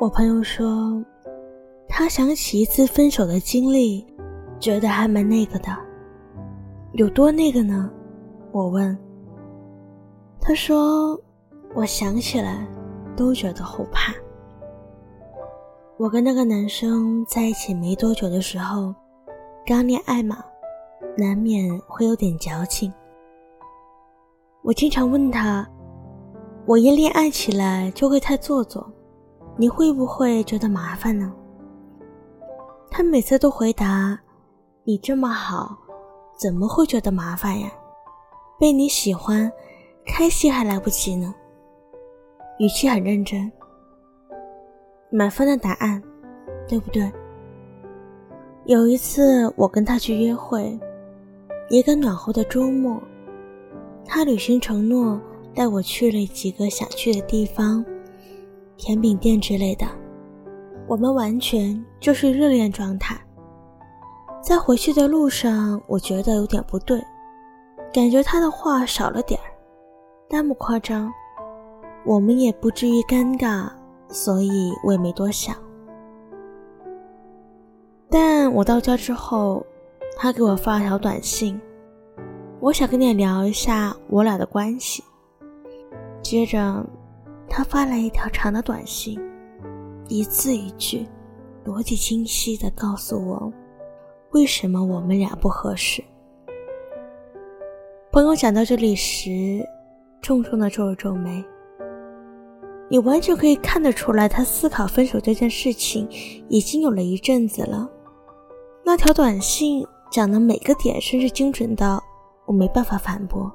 我朋友说，他想起一次分手的经历，觉得还蛮那个的。有多那个呢？我问。他说，我想起来都觉得后怕。我跟那个男生在一起没多久的时候，刚恋爱嘛，难免会有点矫情。我经常问他，我一恋爱起来就会太做作。你会不会觉得麻烦呢？他每次都回答：“你这么好，怎么会觉得麻烦呀？被你喜欢，开心还来不及呢。”语气很认真，满分的答案，对不对？有一次我跟他去约会，一个暖和的周末，他履行承诺，带我去了几个想去的地方。甜品店之类的，我们完全就是热恋状态。在回去的路上，我觉得有点不对，感觉他的话少了点儿，但不夸张，我们也不至于尴尬，所以我也没多想。但我到家之后，他给我发了条短信，我想跟你聊一下我俩的关系。接着。他发来一条长的短信，一字一句，逻辑清晰的告诉我，为什么我们俩不合适。朋友讲到这里时，重重的皱了皱眉。你完全可以看得出来，他思考分手这件事情已经有了一阵子了。那条短信讲的每个点，甚至精准到我没办法反驳。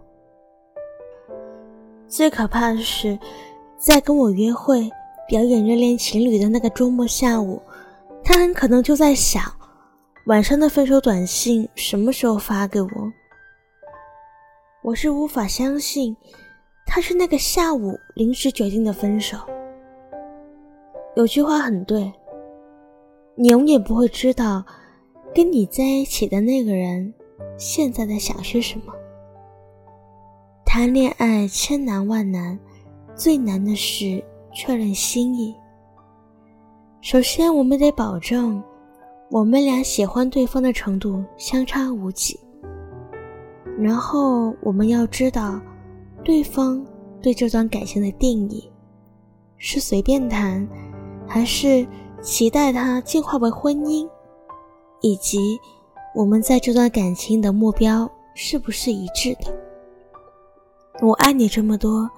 最可怕的是。在跟我约会、表演热恋情侣的那个周末下午，他很可能就在想，晚上的分手短信什么时候发给我。我是无法相信，他是那个下午临时决定的分手。有句话很对，你永远不会知道，跟你在一起的那个人现在在想些什么。谈恋爱千难万难。最难的是确认心意。首先，我们得保证我们俩喜欢对方的程度相差无几。然后，我们要知道对方对这段感情的定义，是随便谈，还是期待它进化为婚姻，以及我们在这段感情的目标是不是一致的。我爱你这么多。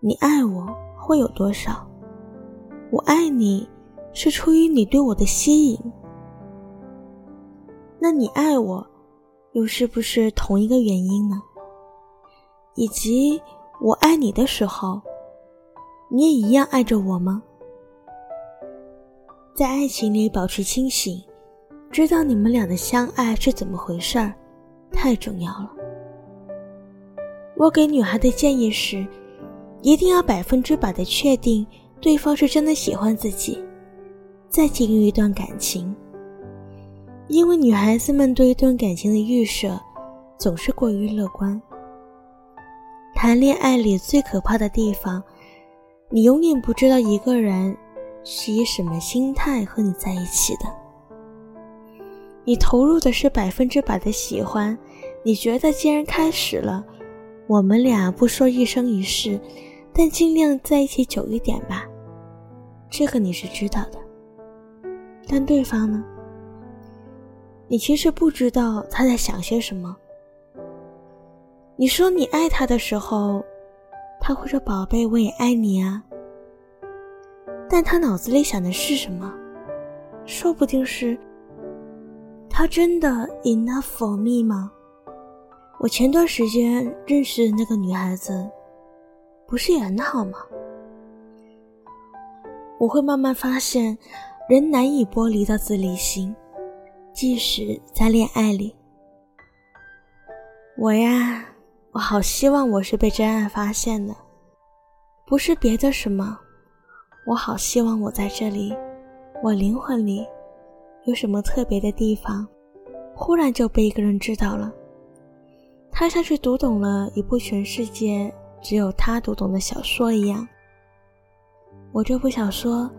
你爱我会有多少？我爱你是出于你对我的吸引。那你爱我，又是不是同一个原因呢？以及我爱你的时候，你也一样爱着我吗？在爱情里保持清醒，知道你们俩的相爱是怎么回事儿，太重要了。我给女孩的建议是。一定要百分之百的确定对方是真的喜欢自己，再进入一段感情。因为女孩子们对一段感情的预设总是过于乐观。谈恋爱里最可怕的地方，你永远不知道一个人是以什么心态和你在一起的。你投入的是百分之百的喜欢，你觉得既然开始了，我们俩不说一生一世。但尽量在一起久一点吧，这个你是知道的。但对方呢？你其实不知道他在想些什么。你说你爱他的时候，他会说“宝贝，我也爱你啊”。但他脑子里想的是什么？说不定是他真的 enough for me 吗？我前段时间认识的那个女孩子。不是也很好吗？我会慢慢发现，人难以剥离的自立心，即使在恋爱里。我呀，我好希望我是被真爱发现的，不是别的什么。我好希望我在这里，我灵魂里有什么特别的地方，忽然就被一个人知道了。他像是读懂了一部全世界只有他读懂的小说一样。我这部小说，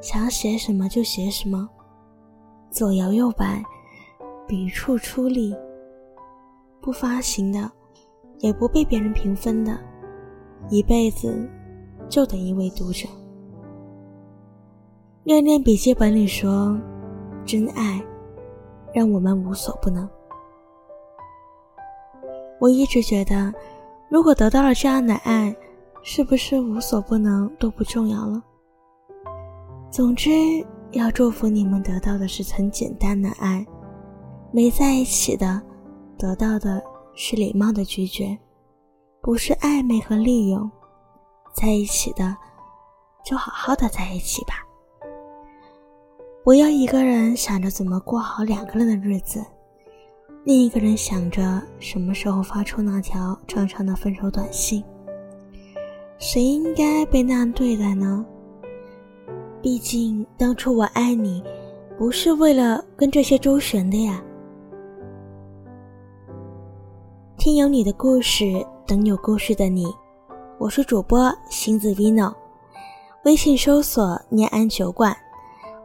想写什么就写什么，左摇右摆，笔触出力，不发行的，也不被别人评分的，一辈子就等一位读者。恋恋笔记本里说：“真爱让我们无所不能。”我一直觉得，如果得到了这样的爱，是不是无所不能都不重要了？总之，要祝福你们得到的是很简单的爱，没在一起的，得到的是礼貌的拒绝，不是暧昧和利用；在一起的，就好好的在一起吧。我要一个人想着怎么过好两个人的日子，另一个人想着什么时候发出那条长长的分手短信。谁应该被那样对待呢？毕竟当初我爱你，不是为了跟这些周旋的呀。听有你的故事，等有故事的你。我是主播星子 vino，微信搜索“念安酒馆”。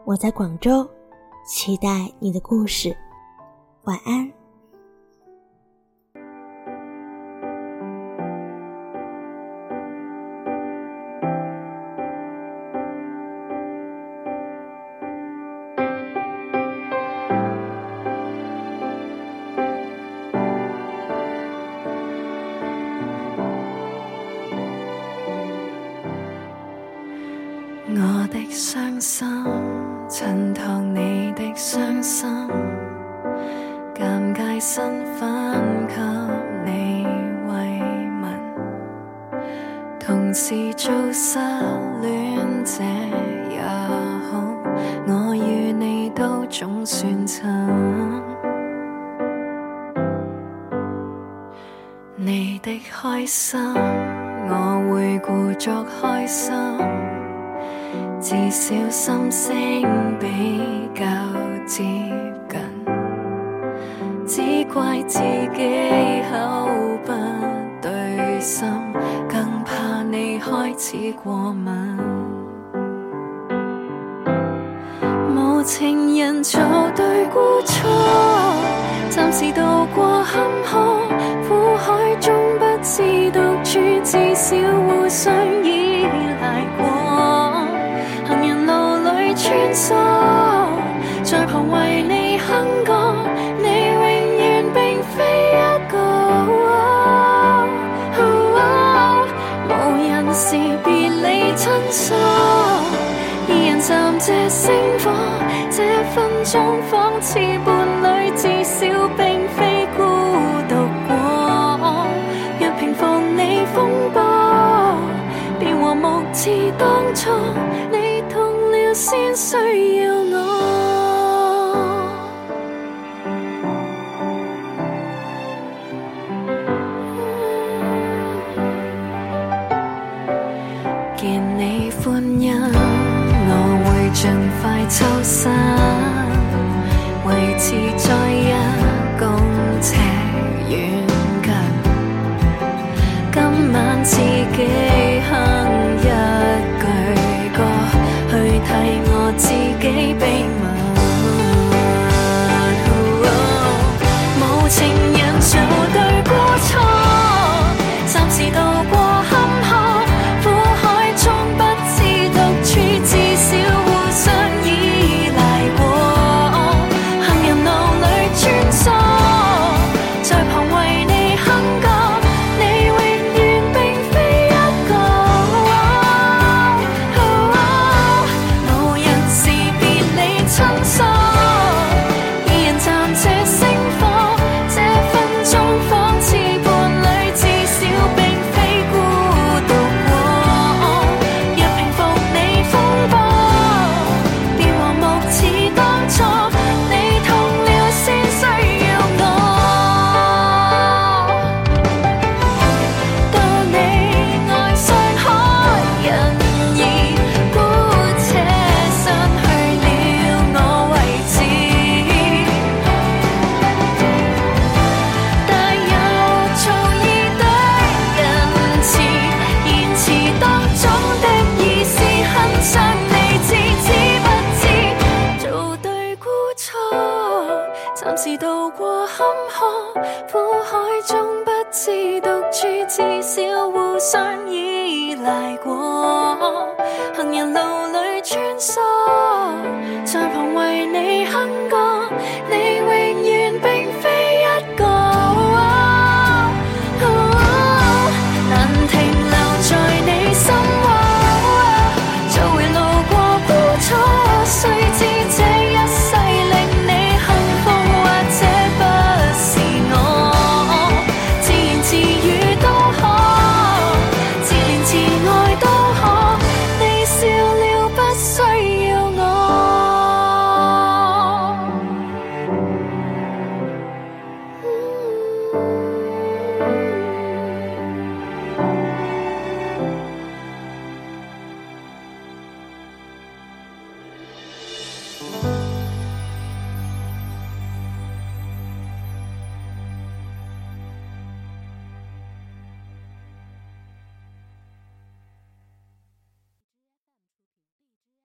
我在广州，期待你的故事。晚安。我的伤心，衬托你的伤心，尴尬身份给你慰问，同时做失恋者也好，我与你都总算亲。你的开心，我会故作开心。至少心声比较接近，只怪自己口不对心，更怕你开始过敏。无情人做对孤错，暂时渡过坎坷，苦海中不知独处，至少互相依在旁为你哼歌，你永远并非一个。无人时别理亲疏，二人暂借星火，这分钟仿似伴侣，至少并非孤独过。若平复你风波，便和目似当初。先需要我，见你欢欣，我会尽快抽身，维持在一 So.